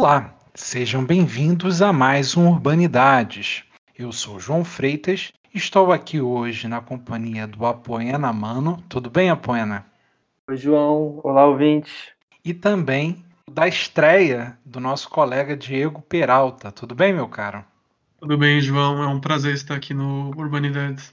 Olá, sejam bem-vindos a mais um Urbanidades. Eu sou João Freitas e estou aqui hoje na companhia do Apoena Mano. Tudo bem, Apoena? Oi, João. Olá, ouvintes. E também da estreia do nosso colega Diego Peralta. Tudo bem, meu caro? Tudo bem, João. É um prazer estar aqui no Urbanidades.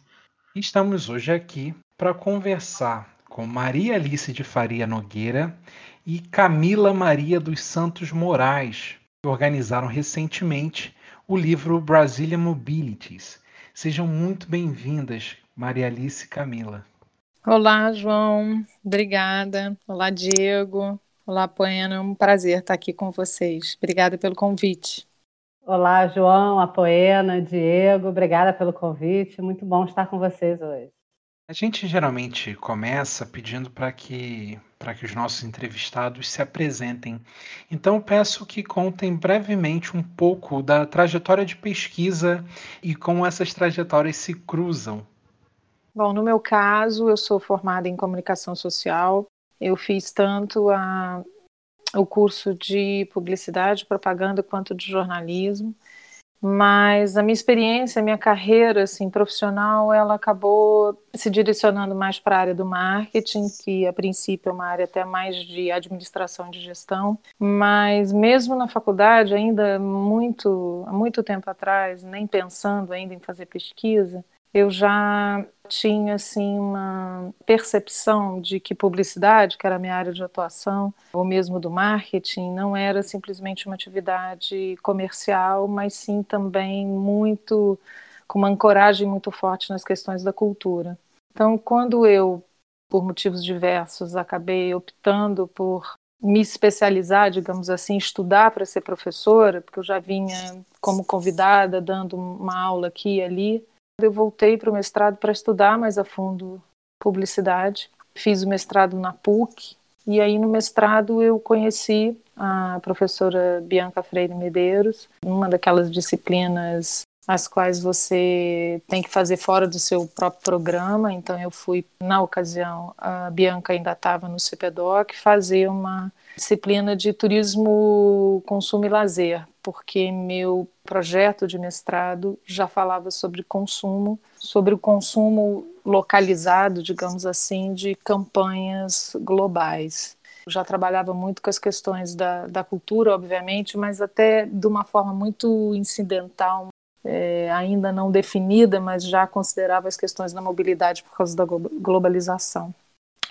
Estamos hoje aqui para conversar com Maria Alice de Faria Nogueira e Camila Maria dos Santos Moraes, que organizaram recentemente o livro Brazilian Mobilities. Sejam muito bem-vindas, Maria Alice e Camila. Olá, João. Obrigada. Olá, Diego. Olá, Poena. É um prazer estar aqui com vocês. Obrigada pelo convite. Olá, João, Apoena, Diego. Obrigada pelo convite. Muito bom estar com vocês hoje. A gente geralmente começa pedindo para que, que os nossos entrevistados se apresentem. Então, peço que contem brevemente um pouco da trajetória de pesquisa e como essas trajetórias se cruzam. Bom, no meu caso, eu sou formada em comunicação social. Eu fiz tanto a, o curso de publicidade, propaganda, quanto de jornalismo. Mas a minha experiência, a minha carreira assim, profissional, ela acabou se direcionando mais para a área do marketing, que a princípio é uma área até mais de administração de gestão. Mas mesmo na faculdade, ainda muito, há muito tempo atrás, nem pensando ainda em fazer pesquisa, eu já tinha assim uma percepção de que publicidade, que era a minha área de atuação, ou mesmo do marketing, não era simplesmente uma atividade comercial, mas sim também muito com uma ancoragem muito forte nas questões da cultura. Então, quando eu, por motivos diversos, acabei optando por me especializar, digamos assim, estudar para ser professora, porque eu já vinha como convidada dando uma aula aqui e ali, eu voltei para o mestrado para estudar mais a fundo publicidade. Fiz o mestrado na PUC e aí no mestrado eu conheci a professora Bianca Freire Medeiros, uma daquelas disciplinas as quais você tem que fazer fora do seu próprio programa. Então eu fui na ocasião, a Bianca ainda estava no CPDOC, fazer uma disciplina de turismo, consumo e lazer, porque meu projeto de mestrado já falava sobre consumo, sobre o consumo localizado, digamos assim, de campanhas globais. Eu já trabalhava muito com as questões da, da cultura, obviamente, mas até de uma forma muito incidental, é, ainda não definida, mas já considerava as questões da mobilidade por causa da globalização.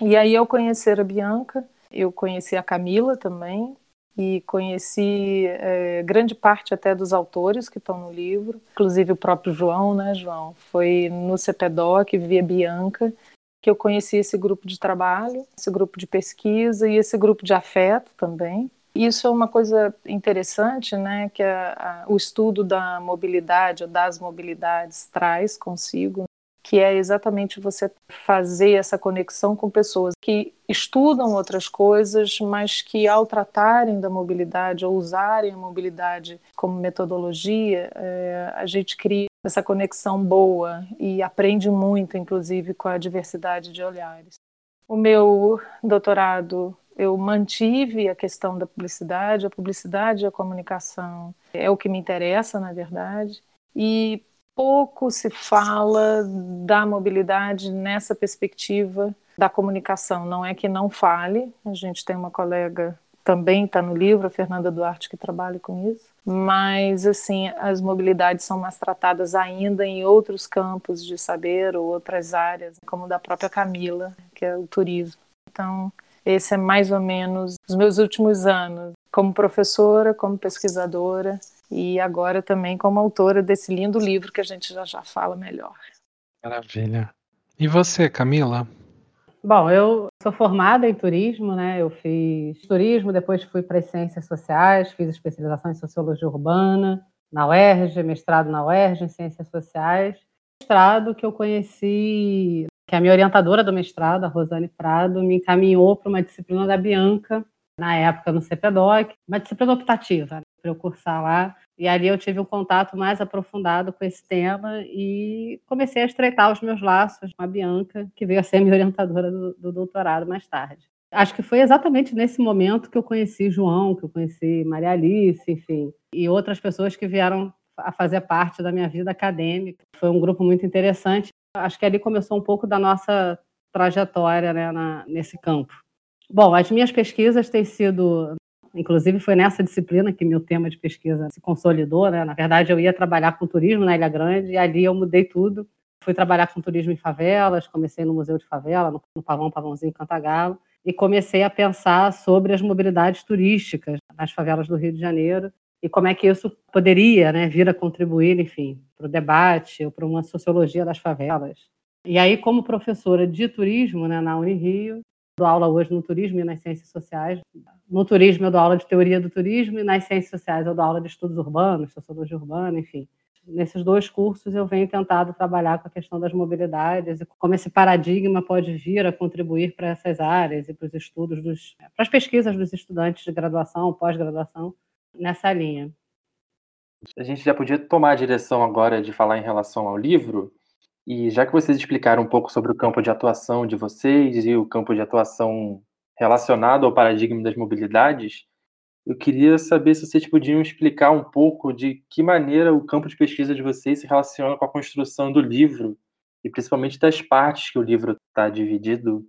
E aí, ao conhecer a Bianca, eu conheci a Camila também e conheci é, grande parte até dos autores que estão no livro, inclusive o próprio João, né, João? Foi no CPDOC, via Bianca, que eu conheci esse grupo de trabalho, esse grupo de pesquisa e esse grupo de afeto também. Isso é uma coisa interessante, né, que a, a, o estudo da mobilidade ou das mobilidades traz consigo, que é exatamente você fazer essa conexão com pessoas que estudam outras coisas, mas que ao tratarem da mobilidade ou usarem a mobilidade como metodologia, é, a gente cria essa conexão boa e aprende muito, inclusive, com a diversidade de olhares. O meu doutorado eu mantive a questão da publicidade, a publicidade e a comunicação é o que me interessa, na verdade, e pouco se fala da mobilidade nessa perspectiva da comunicação. Não é que não fale, a gente tem uma colega também está no livro, a Fernanda Duarte, que trabalha com isso. Mas, assim, as mobilidades são mais tratadas ainda em outros campos de saber ou outras áreas, como da própria Camila, que é o turismo. Então, esse é mais ou menos os meus últimos anos, como professora, como pesquisadora, e agora também como autora desse lindo livro que a gente já já fala melhor. Maravilha. E você, Camila? Bom, eu sou formada em turismo, né? Eu fiz turismo, depois fui para as ciências sociais, fiz especialização em sociologia urbana na UERJ, mestrado na UERJ em ciências sociais. Mestrado que eu conheci, que a minha orientadora do mestrado, a Rosane Prado, me encaminhou para uma disciplina da Bianca, na época no CPDOC, uma disciplina optativa, né, para eu cursar lá. E ali eu tive um contato mais aprofundado com esse tema e comecei a estreitar os meus laços com a Bianca, que veio a ser minha orientadora do, do doutorado mais tarde. Acho que foi exatamente nesse momento que eu conheci João, que eu conheci Maria Alice, enfim, e outras pessoas que vieram a fazer parte da minha vida acadêmica. Foi um grupo muito interessante. Acho que ali começou um pouco da nossa trajetória né, na, nesse campo. Bom, as minhas pesquisas têm sido, inclusive foi nessa disciplina que meu tema de pesquisa se consolidou. Né? Na verdade, eu ia trabalhar com turismo na Ilha Grande e ali eu mudei tudo. Fui trabalhar com turismo em favelas, comecei no Museu de Favela, no, Pavão Pavãozinho Cantagalo, e comecei a pensar sobre as mobilidades turísticas nas favelas do Rio de Janeiro e como é que isso poderia né, vir a contribuir, enfim, para o debate ou para uma sociologia das favelas. E aí, como professora de turismo né, na Unirio, dou aula hoje no turismo e nas ciências sociais. No turismo eu dou aula de teoria do turismo e nas ciências sociais eu dou aula de estudos urbanos, sociologia urbana, enfim nesses dois cursos eu venho tentado trabalhar com a questão das mobilidades e como esse paradigma pode vir a contribuir para essas áreas e para os estudos dos, para as pesquisas dos estudantes de graduação, pós-graduação nessa linha. A gente já podia tomar a direção agora de falar em relação ao livro, e já que vocês explicaram um pouco sobre o campo de atuação de vocês e o campo de atuação relacionado ao paradigma das mobilidades, eu queria saber se vocês podiam explicar um pouco de que maneira o campo de pesquisa de vocês se relaciona com a construção do livro e principalmente das partes que o livro está dividido.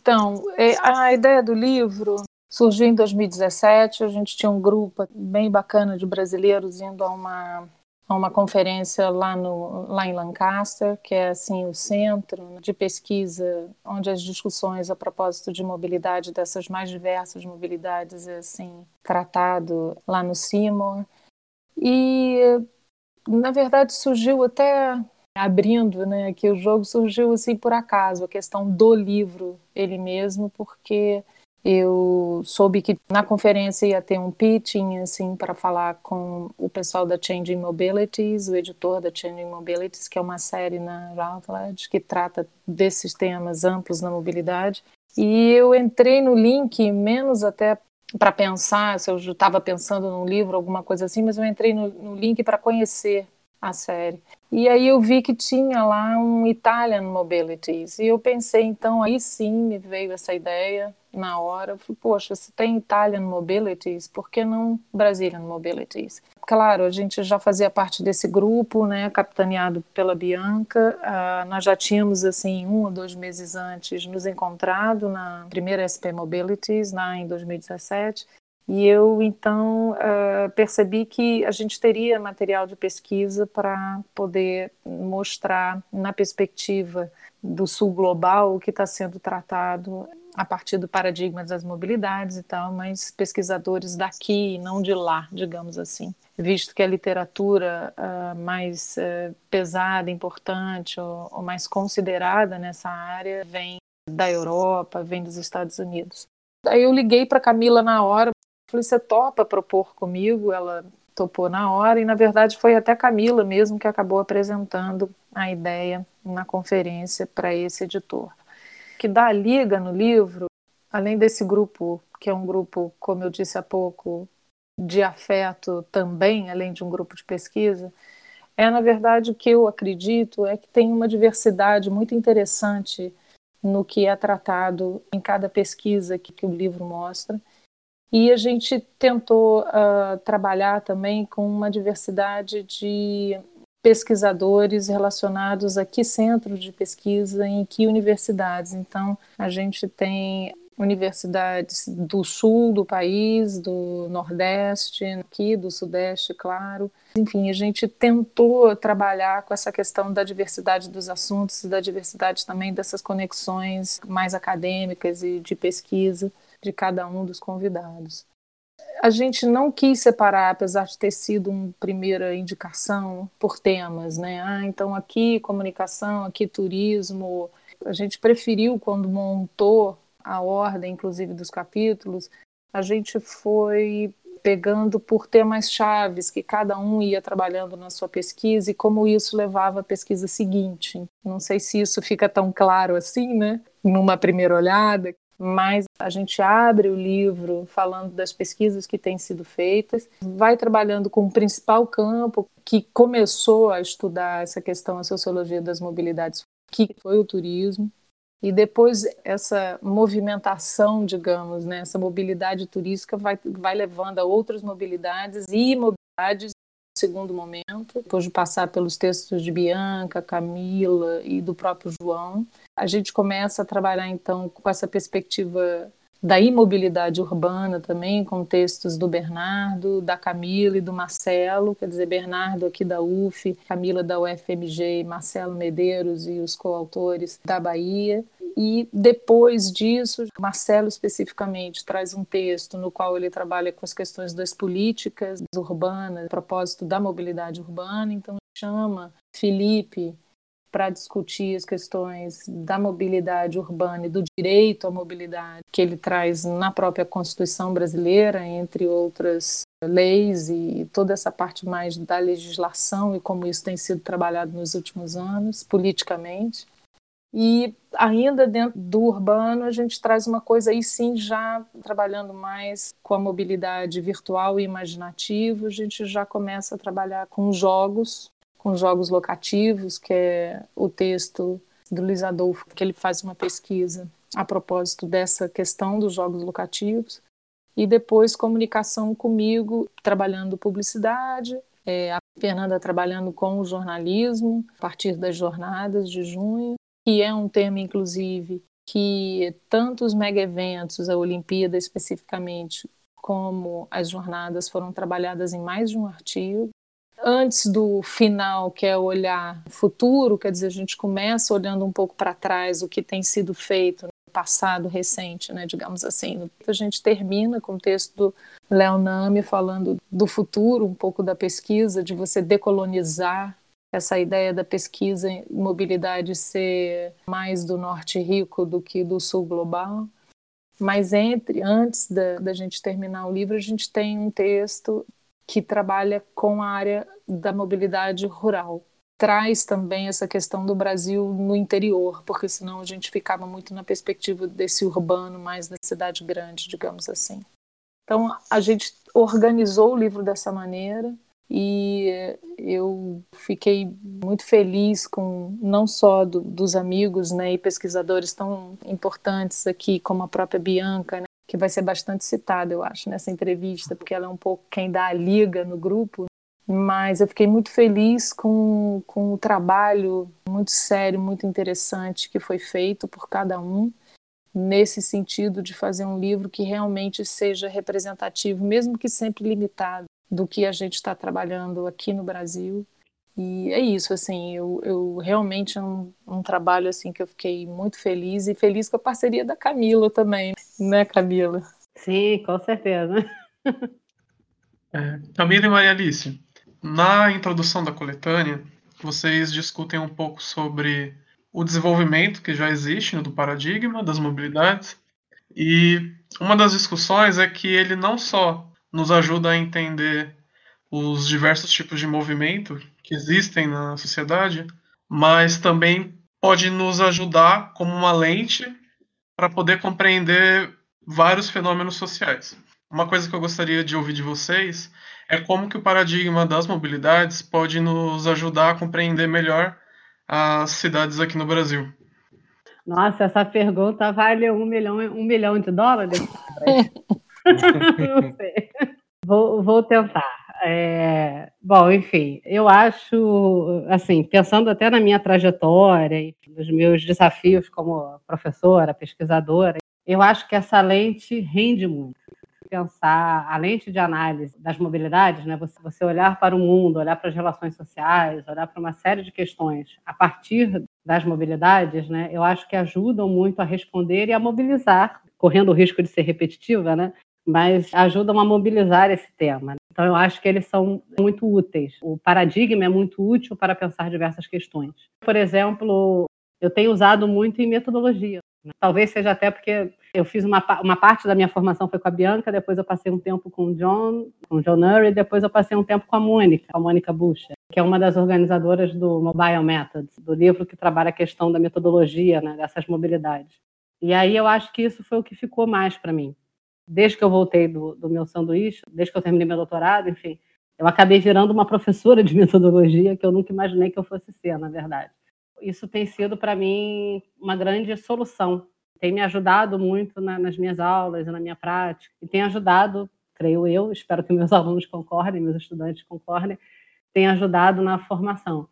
Então, é, a ideia do livro surgiu em 2017. A gente tinha um grupo bem bacana de brasileiros indo a uma uma conferência lá, no, lá em Lancaster, que é assim o centro de pesquisa onde as discussões a propósito de mobilidade dessas mais diversas mobilidades é assim tratado lá no Seymour. E na verdade surgiu até abrindo, né, que o jogo surgiu assim por acaso, a questão do livro ele mesmo, porque eu soube que na conferência ia ter um pitching assim para falar com o pessoal da Changing Mobilities, o editor da Changing Mobilities, que é uma série na Routledge que trata desses temas amplos na mobilidade. E eu entrei no link menos até para pensar se eu estava pensando num livro, alguma coisa assim, mas eu entrei no, no link para conhecer a série. E aí eu vi que tinha lá um Italian Mobilities. E eu pensei, então, aí sim me veio essa ideia na hora. Eu falei, poxa, se tem Italian Mobilities, por que não Brazilian Mobilities? Claro, a gente já fazia parte desse grupo, né, capitaneado pela Bianca. Uh, nós já tínhamos, assim, um ou dois meses antes, nos encontrado na primeira SP Mobilities, lá em 2017. E eu, então, uh, percebi que a gente teria material de pesquisa para poder mostrar, na perspectiva do sul global, o que está sendo tratado a partir do paradigma das mobilidades e tal, mas pesquisadores daqui, não de lá, digamos assim. Visto que a literatura uh, mais uh, pesada, importante ou, ou mais considerada nessa área vem da Europa, vem dos Estados Unidos. Aí eu liguei para Camila na hora, Falei, você topa propor comigo? Ela topou na hora e, na verdade, foi até Camila mesmo que acabou apresentando a ideia na conferência para esse editor. Que dá a liga no livro, além desse grupo, que é um grupo, como eu disse há pouco, de afeto também, além de um grupo de pesquisa, é, na verdade, o que eu acredito é que tem uma diversidade muito interessante no que é tratado em cada pesquisa que, que o livro mostra. E a gente tentou uh, trabalhar também com uma diversidade de pesquisadores relacionados a que centros de pesquisa, em que universidades. Então, a gente tem universidades do sul do país, do nordeste, aqui do sudeste, claro. Enfim, a gente tentou trabalhar com essa questão da diversidade dos assuntos e da diversidade também dessas conexões mais acadêmicas e de pesquisa de cada um dos convidados. A gente não quis separar, apesar de ter sido uma primeira indicação por temas, né? Ah, então aqui comunicação, aqui turismo. A gente preferiu quando montou a ordem, inclusive dos capítulos, a gente foi pegando por temas chaves que cada um ia trabalhando na sua pesquisa e como isso levava à pesquisa seguinte. Não sei se isso fica tão claro assim, né? Numa primeira olhada, mas a gente abre o livro falando das pesquisas que têm sido feitas, vai trabalhando com o principal campo que começou a estudar essa questão, a sociologia das mobilidades, que foi o turismo. E depois essa movimentação, digamos, né, essa mobilidade turística vai, vai levando a outras mobilidades e mobilidades no segundo momento, depois de passar pelos textos de Bianca, Camila e do próprio João. A gente começa a trabalhar então com essa perspectiva da imobilidade urbana também, com textos do Bernardo, da Camila e do Marcelo, quer dizer, Bernardo aqui da UF, Camila da UFMG, Marcelo Medeiros e os coautores da Bahia. E depois disso, Marcelo especificamente traz um texto no qual ele trabalha com as questões das políticas urbanas, a propósito da mobilidade urbana, então chama Felipe para discutir as questões da mobilidade urbana e do direito à mobilidade que ele traz na própria Constituição brasileira, entre outras leis e toda essa parte mais da legislação e como isso tem sido trabalhado nos últimos anos politicamente. E ainda dentro do urbano, a gente traz uma coisa aí sim, já trabalhando mais com a mobilidade virtual e imaginativa, a gente já começa a trabalhar com jogos, com jogos locativos, que é o texto do Luiz Adolfo, que ele faz uma pesquisa a propósito dessa questão dos jogos locativos. E depois comunicação comigo, trabalhando publicidade, é, a Fernanda trabalhando com o jornalismo, a partir das jornadas de junho, que é um tema, inclusive, que tanto os mega eventos, a Olimpíada especificamente, como as jornadas foram trabalhadas em mais de um artigo antes do final, que é olhar futuro, quer dizer, a gente começa olhando um pouco para trás o que tem sido feito no passado recente, né, digamos assim. A gente termina com o texto do Léo Nami falando do futuro, um pouco da pesquisa, de você decolonizar essa ideia da pesquisa em mobilidade ser mais do norte rico do que do sul global. Mas entre antes da, da gente terminar o livro, a gente tem um texto que trabalha com a área da mobilidade rural. Traz também essa questão do Brasil no interior, porque senão a gente ficava muito na perspectiva desse urbano, mais da cidade grande, digamos assim. Então a gente organizou o livro dessa maneira e eu fiquei muito feliz com não só do, dos amigos né, e pesquisadores tão importantes aqui, como a própria Bianca, né, que vai ser bastante citada, eu acho, nessa entrevista, porque ela é um pouco quem dá a liga no grupo. Mas eu fiquei muito feliz com, com o trabalho muito sério, muito interessante que foi feito por cada um, nesse sentido de fazer um livro que realmente seja representativo, mesmo que sempre limitado, do que a gente está trabalhando aqui no Brasil. E é isso, assim, eu, eu realmente é um, um trabalho assim que eu fiquei muito feliz e feliz com a parceria da Camila também, né, Camila? Sim, com certeza. É, Camila e Maria Alice, na introdução da coletânea, vocês discutem um pouco sobre o desenvolvimento que já existe no do paradigma das mobilidades e uma das discussões é que ele não só nos ajuda a entender os diversos tipos de movimento que existem na sociedade, mas também pode nos ajudar como uma lente para poder compreender vários fenômenos sociais. Uma coisa que eu gostaria de ouvir de vocês é como que o paradigma das mobilidades pode nos ajudar a compreender melhor as cidades aqui no Brasil. Nossa, essa pergunta vale um milhão, um milhão de dólares? Não sei. Vou, vou tentar. É, bom, enfim, eu acho, assim, pensando até na minha trajetória e nos meus desafios como professora, pesquisadora, eu acho que essa lente rende muito. Pensar a lente de análise das mobilidades, né? Você, você olhar para o mundo, olhar para as relações sociais, olhar para uma série de questões a partir das mobilidades, né? Eu acho que ajudam muito a responder e a mobilizar, correndo o risco de ser repetitiva, né? mas ajudam a mobilizar esse tema. Então, eu acho que eles são muito úteis. O paradigma é muito útil para pensar diversas questões. Por exemplo, eu tenho usado muito em metodologia. Talvez seja até porque eu fiz uma, uma parte da minha formação foi com a Bianca, depois eu passei um tempo com o John, com o John Urry, depois eu passei um tempo com a Mônica, a Mônica Bucha, que é uma das organizadoras do Mobile Methods, do livro que trabalha a questão da metodologia, né, dessas mobilidades. E aí eu acho que isso foi o que ficou mais para mim desde que eu voltei do, do meu sanduíche, desde que eu terminei meu doutorado, enfim, eu acabei virando uma professora de metodologia que eu nunca imaginei que eu fosse ser, na verdade. isso tem sido para mim uma grande solução. Tem me ajudado muito na, nas minhas aulas e na minha prática, e tem ajudado, creio eu, espero que meus alunos concordem, meus estudantes concordem, tem ajudado na formação.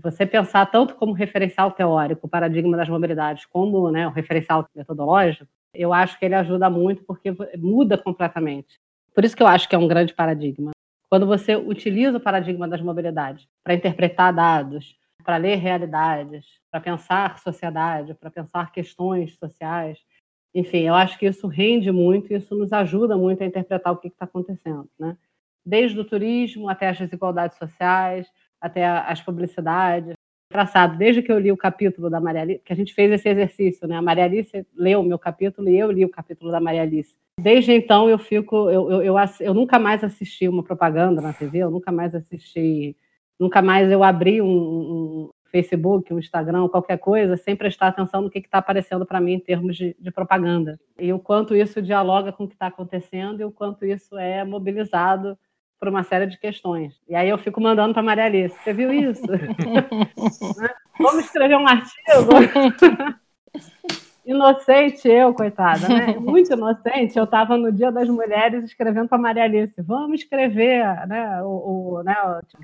Você pensar tanto como referencial teórico, o paradigma das mobilidades, como né, o referencial metodológico, eu acho que ele ajuda muito porque muda completamente. Por isso que eu acho que é um grande paradigma. Quando você utiliza o paradigma das mobilidades para interpretar dados, para ler realidades, para pensar sociedade, para pensar questões sociais. Enfim, eu acho que isso rende muito e isso nos ajuda muito a interpretar o que está acontecendo, né? Desde o turismo até as desigualdades sociais, até as publicidades. Engraçado, desde que eu li o capítulo da Maria Alice, que a gente fez esse exercício, né? A Maria Alice leu o meu capítulo e eu li o capítulo da Maria Alice. Desde então eu fico, eu, eu, eu, eu nunca mais assisti uma propaganda na TV, eu nunca mais assisti Nunca mais eu abri um, um Facebook, um Instagram, qualquer coisa, sem prestar atenção no que está aparecendo para mim em termos de, de, propaganda. E o quanto isso dialoga com o que está acontecendo e o quanto isso é mobilizado por uma série de questões. E aí eu fico mandando para Maria Alice, você viu isso? Né? Vamos escrever um artigo? inocente eu, coitada, né? Muito inocente. Eu estava no Dia das Mulheres escrevendo para Maria Alice, vamos escrever, né? O, o né?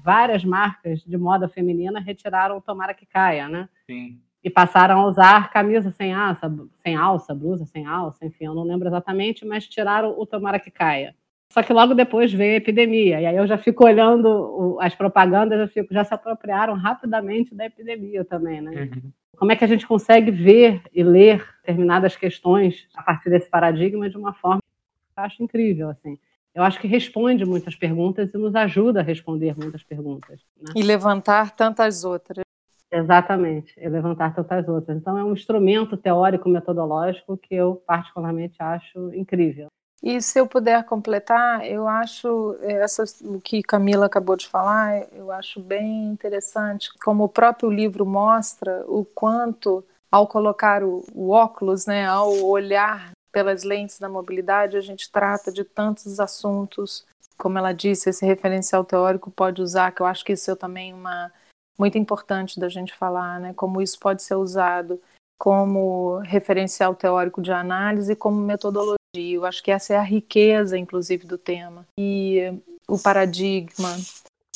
Várias marcas de moda feminina retiraram o Tomara que Caia, né? Sim. E passaram a usar camisa sem alça, sem alça, blusa sem alça, enfim, eu não lembro exatamente, mas tiraram o Tomara que Caia. Só que logo depois veio a epidemia, e aí eu já fico olhando as propagandas, eu fico, já se apropriaram rapidamente da epidemia também, né? Uhum. Como é que a gente consegue ver e ler determinadas questões a partir desse paradigma de uma forma que eu acho incrível, assim. Eu acho que responde muitas perguntas e nos ajuda a responder muitas perguntas. Né? E levantar tantas outras. Exatamente, e levantar tantas outras. Então, é um instrumento teórico metodológico que eu particularmente acho incrível. E se eu puder completar, eu acho essa, o que Camila acabou de falar, eu acho bem interessante, como o próprio livro mostra o quanto, ao colocar o, o óculos, né, ao olhar pelas lentes da mobilidade, a gente trata de tantos assuntos. Como ela disse, esse referencial teórico pode usar, que eu acho que isso é também uma muito importante da gente falar, né, como isso pode ser usado como referencial teórico de análise, como metodologia eu acho que essa é a riqueza, inclusive, do tema. E o paradigma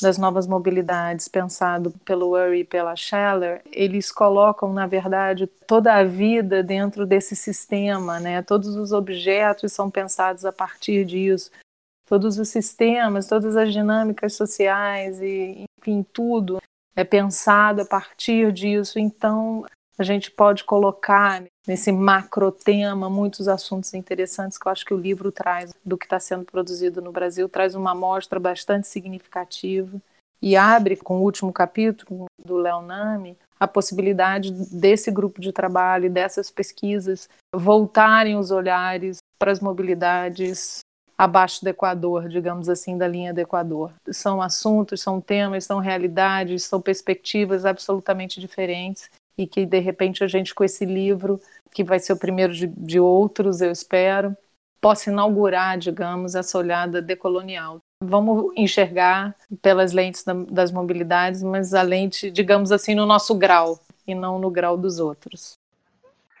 das novas mobilidades, pensado pelo Urey e pela Scheller, eles colocam, na verdade, toda a vida dentro desse sistema, né? Todos os objetos são pensados a partir disso. Todos os sistemas, todas as dinâmicas sociais e, enfim, tudo é pensado a partir disso. Então, a gente pode colocar nesse macro tema muitos assuntos interessantes que eu acho que o livro traz do que está sendo produzido no Brasil, traz uma amostra bastante significativa e abre com o último capítulo do Léo Nami a possibilidade desse grupo de trabalho, dessas pesquisas voltarem os olhares para as mobilidades abaixo do Equador, digamos assim, da linha do Equador. São assuntos, são temas, são realidades, são perspectivas absolutamente diferentes e que de repente a gente com esse livro, que vai ser o primeiro de, de outros, eu espero, possa inaugurar, digamos, essa olhada decolonial. Vamos enxergar pelas lentes da, das mobilidades, mas a lente, digamos assim, no nosso grau e não no grau dos outros.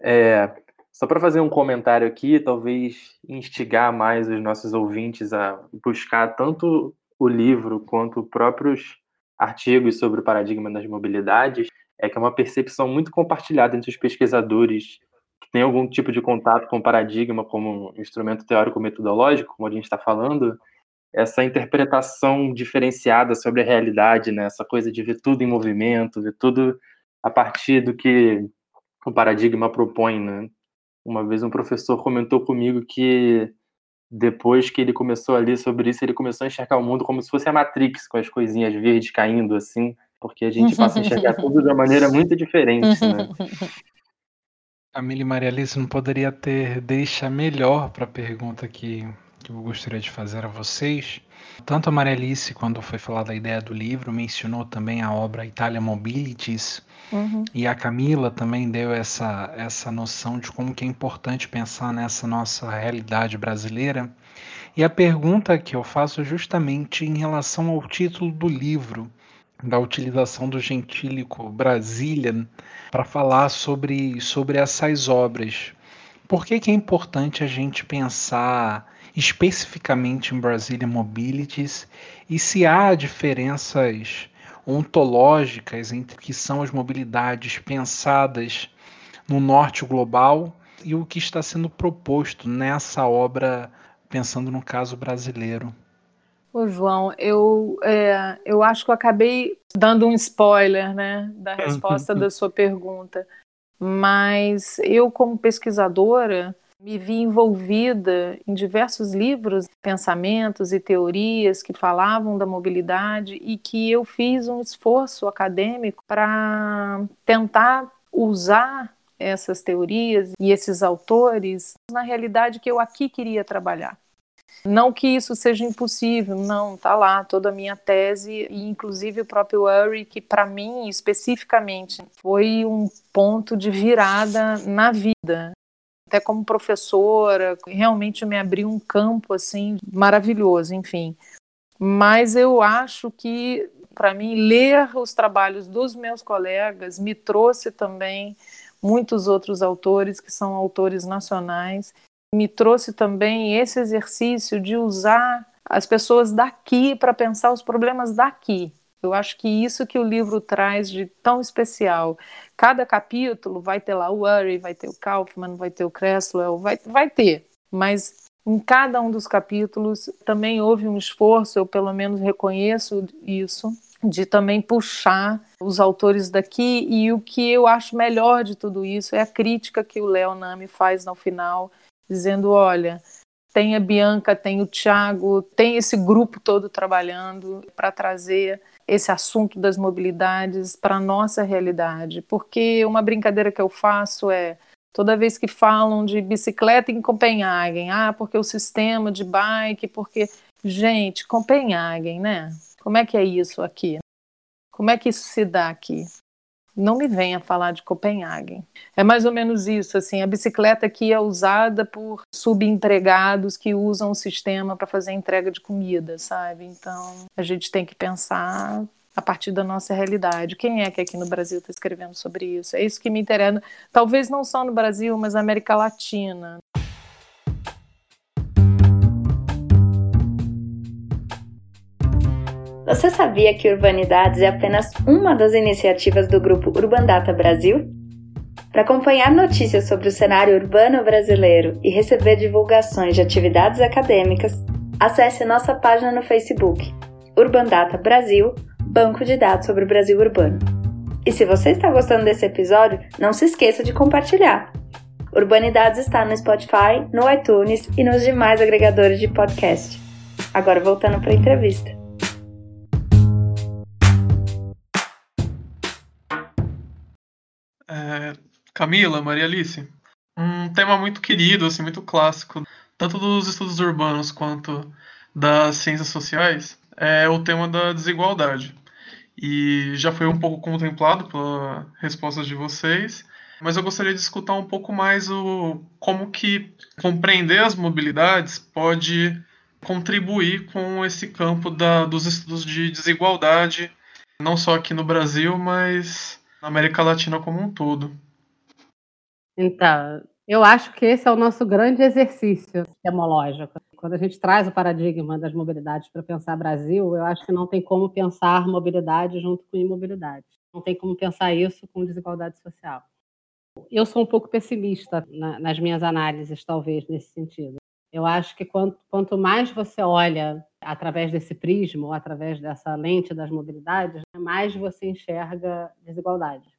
É, só para fazer um comentário aqui, talvez instigar mais os nossos ouvintes a buscar tanto o livro quanto próprios artigos sobre o paradigma das mobilidades, é que é uma percepção muito compartilhada entre os pesquisadores que têm algum tipo de contato com o paradigma como um instrumento teórico-metodológico, como a gente está falando, essa interpretação diferenciada sobre a realidade, né? essa coisa de ver tudo em movimento, ver tudo a partir do que o paradigma propõe. Né? Uma vez um professor comentou comigo que depois que ele começou a ler sobre isso, ele começou a enxergar o mundo como se fosse a Matrix, com as coisinhas verdes caindo assim porque a gente passa a enxergar tudo de uma maneira muito diferente, né? Camila e Maria Alice não poderia ter deixa melhor para a pergunta que, que eu gostaria de fazer a vocês. Tanto a Maria Alice, quando foi falar da ideia do livro, mencionou também a obra Italia Mobilities, uhum. e a Camila também deu essa, essa noção de como que é importante pensar nessa nossa realidade brasileira. E a pergunta que eu faço é justamente em relação ao título do livro, da utilização do gentílico Brasília para falar sobre, sobre essas obras. Por que, que é importante a gente pensar especificamente em Brasília Mobilities e se há diferenças ontológicas entre o que são as mobilidades pensadas no norte global e o que está sendo proposto nessa obra, pensando no caso brasileiro. Ô, João, eu, é, eu acho que eu acabei dando um spoiler né, da resposta da sua pergunta, mas eu, como pesquisadora, me vi envolvida em diversos livros, pensamentos e teorias que falavam da mobilidade e que eu fiz um esforço acadêmico para tentar usar essas teorias e esses autores na realidade que eu aqui queria trabalhar. Não que isso seja impossível, não, tá lá toda a minha tese e inclusive o próprio Urey, que para mim especificamente foi um ponto de virada na vida. Até como professora, realmente me abriu um campo assim maravilhoso, enfim. Mas eu acho que para mim ler os trabalhos dos meus colegas me trouxe também muitos outros autores que são autores nacionais me trouxe também esse exercício de usar as pessoas daqui para pensar os problemas daqui. Eu acho que isso que o livro traz de tão especial. Cada capítulo vai ter lá o Urey, vai ter o Kaufman, vai ter o Creswell, vai, vai ter. Mas em cada um dos capítulos também houve um esforço, eu pelo menos reconheço isso, de também puxar os autores daqui. E o que eu acho melhor de tudo isso é a crítica que o Léo Nami faz no final dizendo: olha, tem a Bianca, tem o Tiago, tem esse grupo todo trabalhando para trazer esse assunto das mobilidades para a nossa realidade. Porque uma brincadeira que eu faço é toda vez que falam de bicicleta em Copenhague, ah, porque o sistema de bike, porque. Gente, Copenhague, né? Como é que é isso aqui? Como é que isso se dá aqui? Não me venha falar de Copenhague. É mais ou menos isso, assim, a bicicleta aqui é usada por subempregados que usam o sistema para fazer entrega de comida, sabe? Então, a gente tem que pensar a partir da nossa realidade. Quem é que aqui no Brasil está escrevendo sobre isso? É isso que me interessa. Talvez não só no Brasil, mas na América Latina. Você sabia que Urbanidades é apenas uma das iniciativas do grupo Urbandata Brasil? Para acompanhar notícias sobre o cenário urbano brasileiro e receber divulgações de atividades acadêmicas, acesse nossa página no Facebook, Urbandata Brasil, banco de dados sobre o Brasil urbano. E se você está gostando desse episódio, não se esqueça de compartilhar. Urbanidades está no Spotify, no iTunes e nos demais agregadores de podcast. Agora voltando para a entrevista. Camila, Maria Alice, um tema muito querido, assim, muito clássico, tanto dos estudos urbanos quanto das ciências sociais, é o tema da desigualdade. E já foi um pouco contemplado pela resposta de vocês, mas eu gostaria de escutar um pouco mais o como que compreender as mobilidades pode contribuir com esse campo da, dos estudos de desigualdade, não só aqui no Brasil, mas na América Latina como um todo. Então, eu acho que esse é o nosso grande exercício epistemológico. Quando a gente traz o paradigma das mobilidades para pensar Brasil, eu acho que não tem como pensar mobilidade junto com imobilidade. Não tem como pensar isso com desigualdade social. Eu sou um pouco pessimista na, nas minhas análises, talvez, nesse sentido. Eu acho que quanto mais você olha através desse prisma, ou através dessa lente das mobilidades, mais você enxerga desigualdade.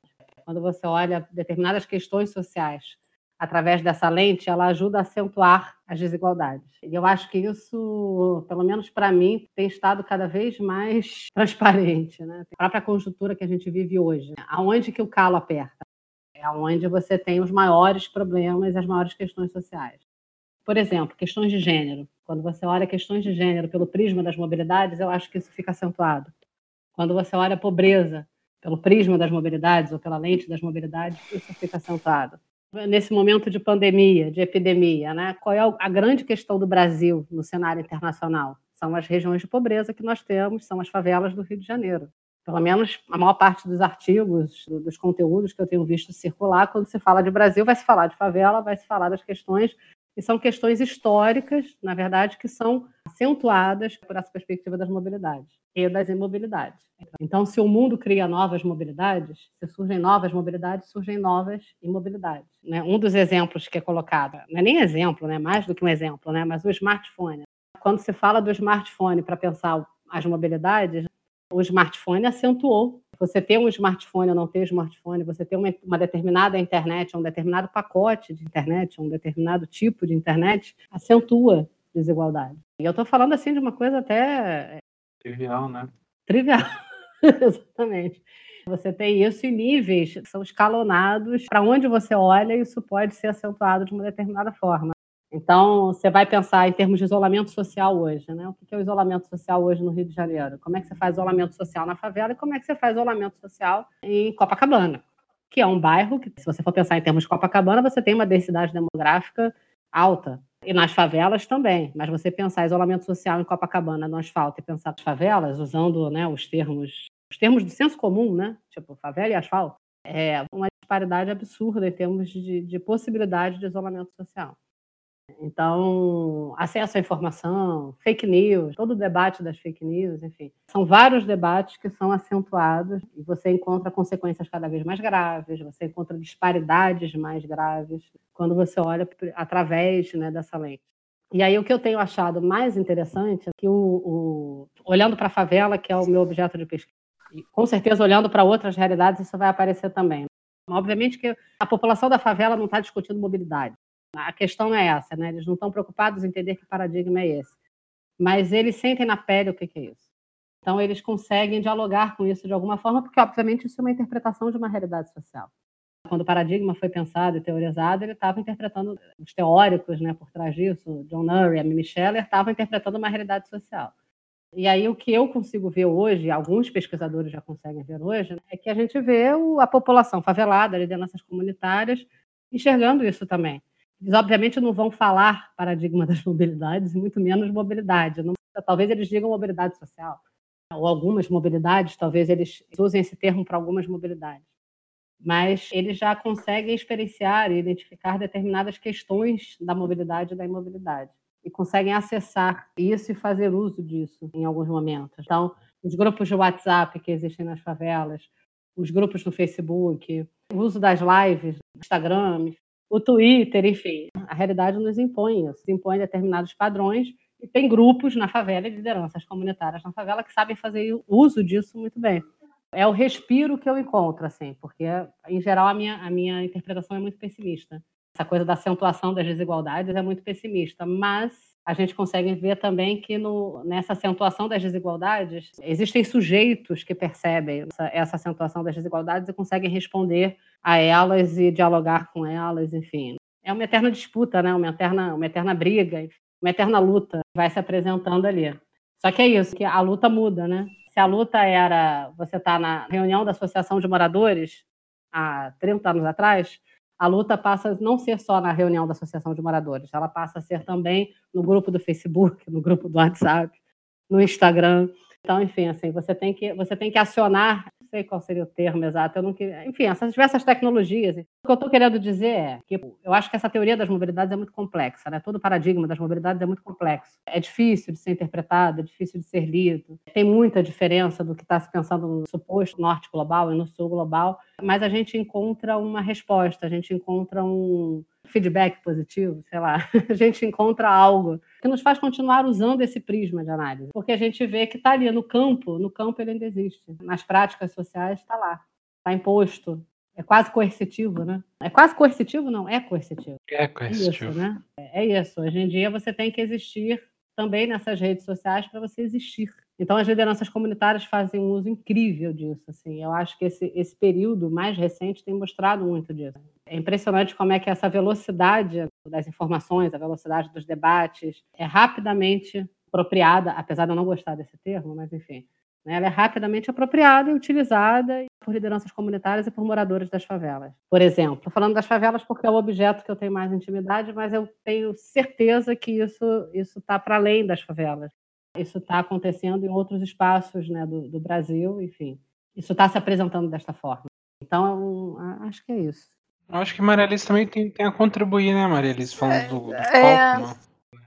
Quando você olha determinadas questões sociais através dessa lente, ela ajuda a acentuar as desigualdades. E eu acho que isso, pelo menos para mim, tem estado cada vez mais transparente. Né? A própria conjuntura que a gente vive hoje, aonde que o calo aperta? É onde você tem os maiores problemas as maiores questões sociais. Por exemplo, questões de gênero. Quando você olha questões de gênero pelo prisma das mobilidades, eu acho que isso fica acentuado. Quando você olha a pobreza pelo prisma das mobilidades ou pela lente das mobilidades, isso fica acentuado. Nesse momento de pandemia, de epidemia, né, qual é a grande questão do Brasil no cenário internacional? São as regiões de pobreza que nós temos, são as favelas do Rio de Janeiro. pelo menos a maior parte dos artigos, dos conteúdos que eu tenho visto circular, quando se fala de Brasil, vai se falar de favela, vai se falar das questões e são questões históricas, na verdade, que são acentuadas por essa perspectiva das mobilidades e das imobilidades. Então, se o mundo cria novas mobilidades, se surgem novas mobilidades, surgem novas imobilidades. Né? Um dos exemplos que é colocado, não é nem exemplo, né? mais do que um exemplo, né? mas o smartphone. Quando se fala do smartphone para pensar as mobilidades, o smartphone acentuou. Você ter um smartphone ou não ter um smartphone, você ter uma, uma determinada internet, um determinado pacote de internet, um determinado tipo de internet, acentua desigualdade. E eu estou falando assim de uma coisa até. É, Trivial, né? Trivial, exatamente. Você tem isso em níveis que são escalonados. Para onde você olha, isso pode ser acentuado de uma determinada forma. Então, você vai pensar em termos de isolamento social hoje, né? O que é o isolamento social hoje no Rio de Janeiro? Como é que você faz isolamento social na favela e como é que você faz isolamento social em Copacabana? Que é um bairro que, se você for pensar em termos de Copacabana, você tem uma densidade demográfica alta. E nas favelas também. Mas você pensar isolamento social em Copacabana, no asfalto, e pensar nas favelas, usando né, os termos os termos do senso comum, né? Tipo, favela e asfalto, é uma disparidade absurda em termos de, de possibilidade de isolamento social. Então, acesso à informação, fake news, todo o debate das fake news, enfim, são vários debates que são acentuados e você encontra consequências cada vez mais graves, você encontra disparidades mais graves quando você olha através né, dessa lente. E aí o que eu tenho achado mais interessante é que o, o olhando para a favela, que é o meu objeto de pesquisa, e com certeza olhando para outras realidades isso vai aparecer também. Obviamente que a população da favela não está discutindo mobilidade. A questão é essa, né? Eles não estão preocupados em entender que paradigma é esse. Mas eles sentem na pele o que é isso. Então, eles conseguem dialogar com isso de alguma forma, porque, obviamente, isso é uma interpretação de uma realidade social. Quando o paradigma foi pensado e teorizado, ele estava interpretando, os teóricos né, por trás disso, John Murray e Amy Scheller, estavam interpretando uma realidade social. E aí, o que eu consigo ver hoje, alguns pesquisadores já conseguem ver hoje, é que a gente vê a população favelada, lideranças comunitárias, enxergando isso também. Eles, obviamente, não vão falar paradigma das mobilidades, muito menos mobilidade. Não, talvez eles digam mobilidade social, ou algumas mobilidades, talvez eles usem esse termo para algumas mobilidades. Mas eles já conseguem experienciar e identificar determinadas questões da mobilidade e da imobilidade. E conseguem acessar isso e fazer uso disso em alguns momentos. Então, os grupos de WhatsApp que existem nas favelas, os grupos no Facebook, o uso das lives, Instagram, o Twitter, enfim. A realidade nos impõe isso, impõe determinados padrões e tem grupos na favela lideranças comunitárias na favela que sabem fazer uso disso muito bem. É o respiro que eu encontro, assim, porque, em geral, a minha, a minha interpretação é muito pessimista. Essa coisa da acentuação das desigualdades é muito pessimista, mas a gente consegue ver também que no, nessa acentuação das desigualdades, existem sujeitos que percebem essa, essa acentuação das desigualdades e conseguem responder a elas e dialogar com elas, enfim. É uma eterna disputa, né? uma, eterna, uma eterna briga, uma eterna luta vai se apresentando ali. Só que é isso, que a luta muda, né? Se a luta era você tá na reunião da Associação de Moradores há 30 anos atrás, a luta passa a não ser só na reunião da Associação de Moradores, ela passa a ser também no grupo do Facebook, no grupo do WhatsApp, no Instagram. Então, enfim, assim, você tem que, você tem que acionar sei qual seria o termo exato, eu não queria, enfim, essas diversas tecnologias. O que eu estou querendo dizer é que eu acho que essa teoria das mobilidades é muito complexa, né? Todo o paradigma das mobilidades é muito complexo. É difícil de ser interpretado, é difícil de ser lido. Tem muita diferença do que está se pensando no suposto norte global e no sul global, mas a gente encontra uma resposta, a gente encontra um feedback positivo, sei lá, a gente encontra algo que nos faz continuar usando esse prisma de análise, porque a gente vê que está ali no campo, no campo ele ainda existe, nas práticas sociais está lá, está imposto, é quase coercitivo, né? É quase coercitivo, não? É coercitivo. É coercitivo. É isso, né? É isso. Hoje em dia você tem que existir também nessas redes sociais para você existir. Então, as lideranças comunitárias fazem um uso incrível disso. Assim. Eu acho que esse, esse período mais recente tem mostrado muito disso. É impressionante como é que essa velocidade das informações, a velocidade dos debates, é rapidamente apropriada, apesar de eu não gostar desse termo, mas enfim, né? ela é rapidamente apropriada e utilizada por lideranças comunitárias e por moradores das favelas. Por exemplo, estou falando das favelas porque é o objeto que eu tenho mais intimidade, mas eu tenho certeza que isso está para além das favelas. Isso está acontecendo em outros espaços né, do, do, Brasil, enfim. isso está se apresentando desta forma. Então, acho que é isso. Eu acho que Maria Alice também tem, tem a contribuir, né, Maria Alice, falando do, do é,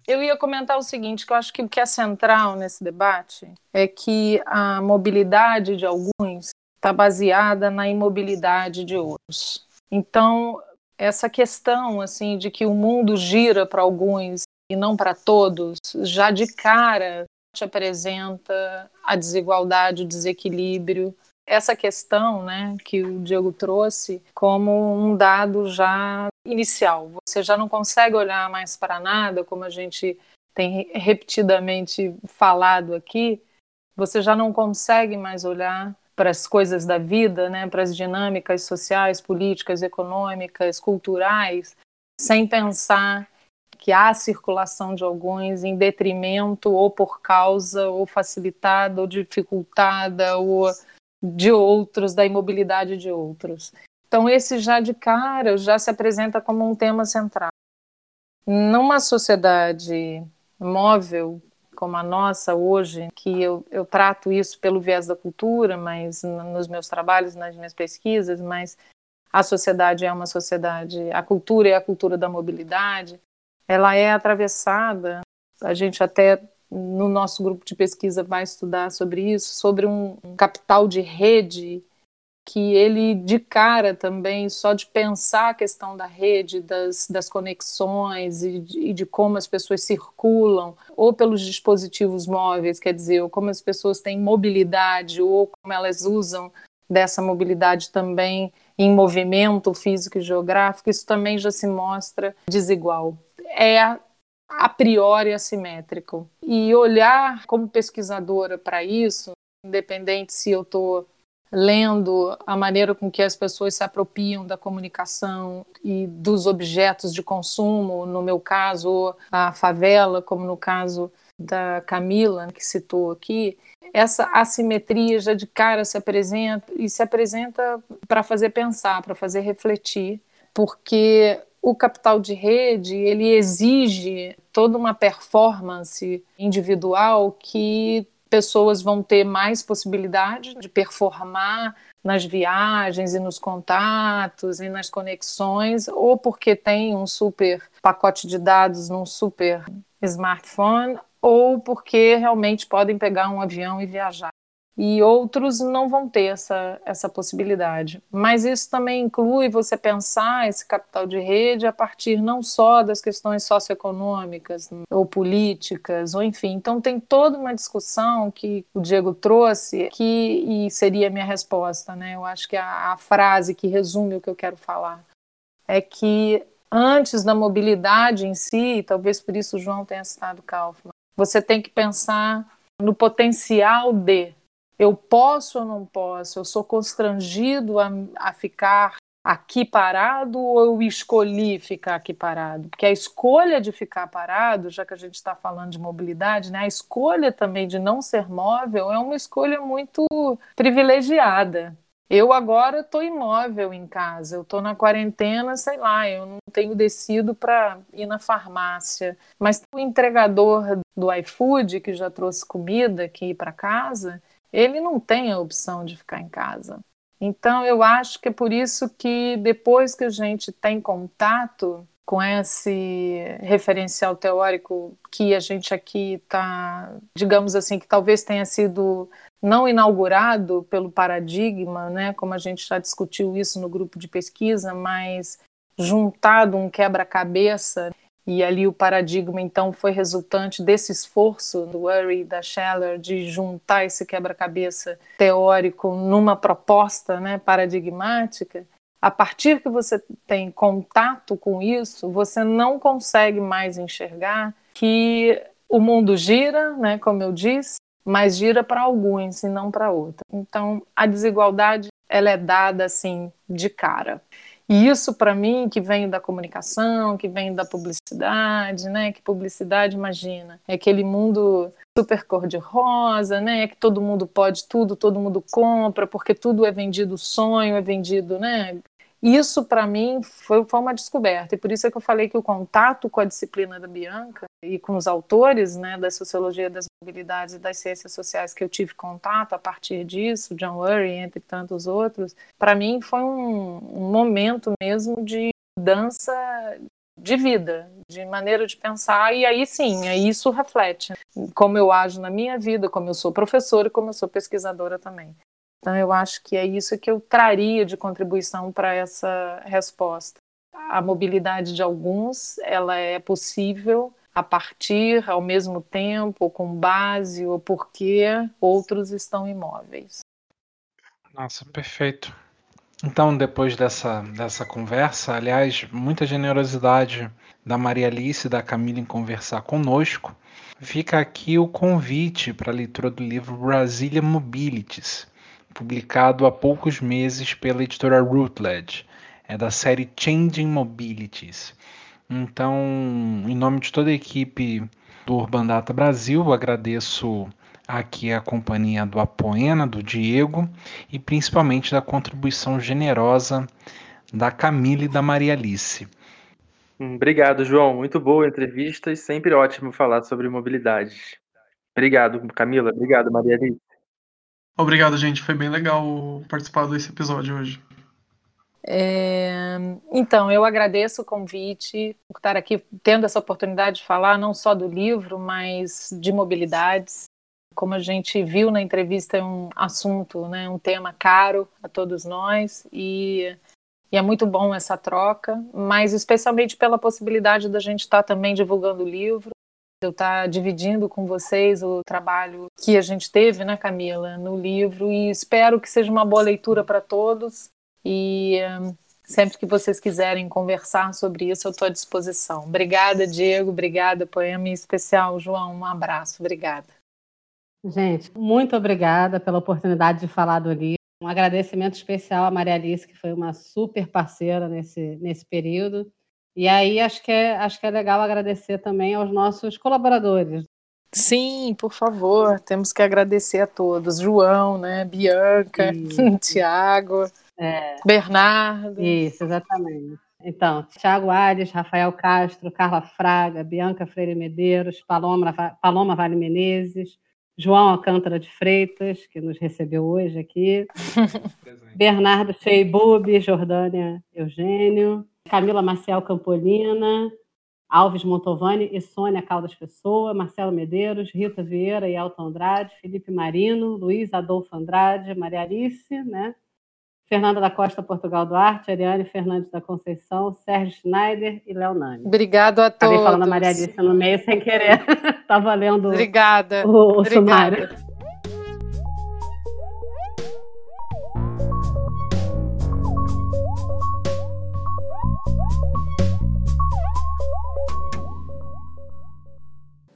Eu ia comentar o seguinte, que eu acho que o que é central nesse debate é que a mobilidade de alguns está baseada na imobilidade de outros. Então, essa questão assim de que o mundo gira para alguns e não para todos, já de cara te apresenta a desigualdade, o desequilíbrio, essa questão, né, que o Diego trouxe como um dado já inicial. Você já não consegue olhar mais para nada, como a gente tem repetidamente falado aqui. Você já não consegue mais olhar para as coisas da vida, né, para as dinâmicas sociais, políticas, econômicas, culturais, sem pensar que há circulação de alguns em detrimento ou por causa ou facilitada ou dificultada ou de outros, da imobilidade de outros. Então esse já de cara já se apresenta como um tema central. Numa sociedade móvel como a nossa hoje, que eu, eu trato isso pelo viés da cultura, mas nos meus trabalhos, nas minhas pesquisas, mas a sociedade é uma sociedade, a cultura é a cultura da mobilidade, ela é atravessada, a gente até no nosso grupo de pesquisa vai estudar sobre isso, sobre um, capital de rede que ele de cara também, só de pensar a questão da rede, das, das conexões e de, e de, como as pessoas circulam, ou pelos dispositivos móveis, quer dizer, ou como as pessoas têm mobilidade, ou como elas usam dessa mobilidade também em movimento físico e geográfico, isso também já se mostra desigual. É a priori assimétrico. E olhar como pesquisadora para isso, independente se eu estou lendo a maneira com que as pessoas se apropriam da comunicação e dos objetos de consumo, no meu caso, a favela, como no caso da Camila, que citou aqui, essa assimetria já de cara se apresenta e se apresenta para fazer pensar, para fazer refletir, porque o capital de rede ele exige toda uma performance individual que pessoas vão ter mais possibilidade de performar nas viagens e nos contatos e nas conexões, ou porque tem um super pacote de dados num super smartphone, ou porque realmente podem pegar um avião e viajar e outros não vão ter essa, essa possibilidade. Mas isso também inclui você pensar esse capital de rede a partir não só das questões socioeconômicas ou políticas, ou enfim. Então tem toda uma discussão que o Diego trouxe que e seria a minha resposta, né? Eu acho que a, a frase que resume o que eu quero falar é que antes da mobilidade em si, talvez por isso o João tenha citado Kaufman, você tem que pensar no potencial de eu posso ou não posso? Eu sou constrangido a, a ficar aqui parado ou eu escolhi ficar aqui parado? Porque a escolha de ficar parado, já que a gente está falando de mobilidade, né, a escolha também de não ser móvel é uma escolha muito privilegiada. Eu agora estou imóvel em casa, eu estou na quarentena, sei lá, eu não tenho descido para ir na farmácia. Mas o entregador do iFood, que já trouxe comida aqui para casa, ele não tem a opção de ficar em casa. Então, eu acho que é por isso que depois que a gente tem contato com esse referencial teórico que a gente aqui está, digamos assim, que talvez tenha sido não inaugurado pelo paradigma, né, como a gente já discutiu isso no grupo de pesquisa, mas juntado um quebra-cabeça e ali o paradigma, então, foi resultante desse esforço do Urey e da Scheller de juntar esse quebra-cabeça teórico numa proposta né, paradigmática. A partir que você tem contato com isso, você não consegue mais enxergar que o mundo gira, né, como eu disse, mas gira para alguns e não para outros. Então, a desigualdade ela é dada assim de cara. E isso, para mim, que vem da comunicação, que vem da publicidade, né? Que publicidade, imagina, é aquele mundo super cor-de-rosa, né? Que todo mundo pode tudo, todo mundo compra, porque tudo é vendido sonho, é vendido, né? Isso para mim foi, foi, uma descoberta e por isso é que eu falei que o contato com a disciplina da Bianca e com os autores né, da sociologia das mobilidades e das ciências sociais que eu tive contato a partir disso, John Urry entre tantos outros, para mim foi um, um momento mesmo de dança de vida, de maneira de pensar, e aí sim, aí isso reflete como eu ajo na minha vida, como eu sou professora e como eu sou pesquisadora também. Então, eu acho que é isso que eu traria de contribuição para essa resposta. A mobilidade de alguns, ela é possível a partir, ao mesmo tempo, com base ou porque outros estão imóveis. Nossa, perfeito. Então, depois dessa, dessa conversa, aliás, muita generosidade da Maria Alice e da Camila em conversar conosco, fica aqui o convite para a leitura do livro Brasília Mobilities, publicado há poucos meses pela editora Routledge. É da série Changing Mobilities. Então, em nome de toda a equipe do Urban Data Brasil, agradeço aqui a companhia do Apoena, do Diego e principalmente da contribuição generosa da Camila e da Maria Alice. Hum, obrigado, João. Muito boa entrevista e sempre ótimo falar sobre mobilidade. Obrigado, Camila. Obrigado, Maria Alice. Obrigado, gente. Foi bem legal participar desse episódio hoje. É, então, eu agradeço o convite por estar aqui tendo essa oportunidade de falar não só do livro, mas de mobilidades. Como a gente viu na entrevista, é um assunto, né, um tema caro a todos nós e, e é muito bom essa troca, mas especialmente pela possibilidade da gente estar também divulgando o livro eu estar dividindo com vocês o trabalho que a gente teve, né, Camila, no livro e espero que seja uma boa leitura para todos e um, sempre que vocês quiserem conversar sobre isso, eu estou à disposição. Obrigada, Diego, obrigada, poema em especial, João, um abraço, obrigada. Gente, muito obrigada pela oportunidade de falar do livro. Um agradecimento especial à Maria Alice, que foi uma super parceira nesse, nesse período. E aí acho que é, acho que é legal agradecer também aos nossos colaboradores. Sim, por favor, temos que agradecer a todos. João, né? Bianca, Tiago, é. Bernardo. Isso, exatamente. Então, Tiago Ares, Rafael Castro, Carla Fraga, Bianca Freire Medeiros, Paloma, Paloma Vale Menezes, João Alcântara de Freitas, que nos recebeu hoje aqui, Bernardo Feibubi, Jordânia Eugênio, Camila Marcial Campolina, Alves Montovani e Sônia Caldas Pessoa, Marcelo Medeiros, Rita Vieira e Alton Andrade, Felipe Marino, Luiz Adolfo Andrade, Maria Alice, né? Fernanda da Costa Portugal Duarte, Ariane Fernandes da Conceição, Sérgio Schneider e Léo Nani. Obrigado a todos. Acabei falando a Maria Alice no meio sem querer. Estava lendo Obrigada. o, o Obrigada. sumário.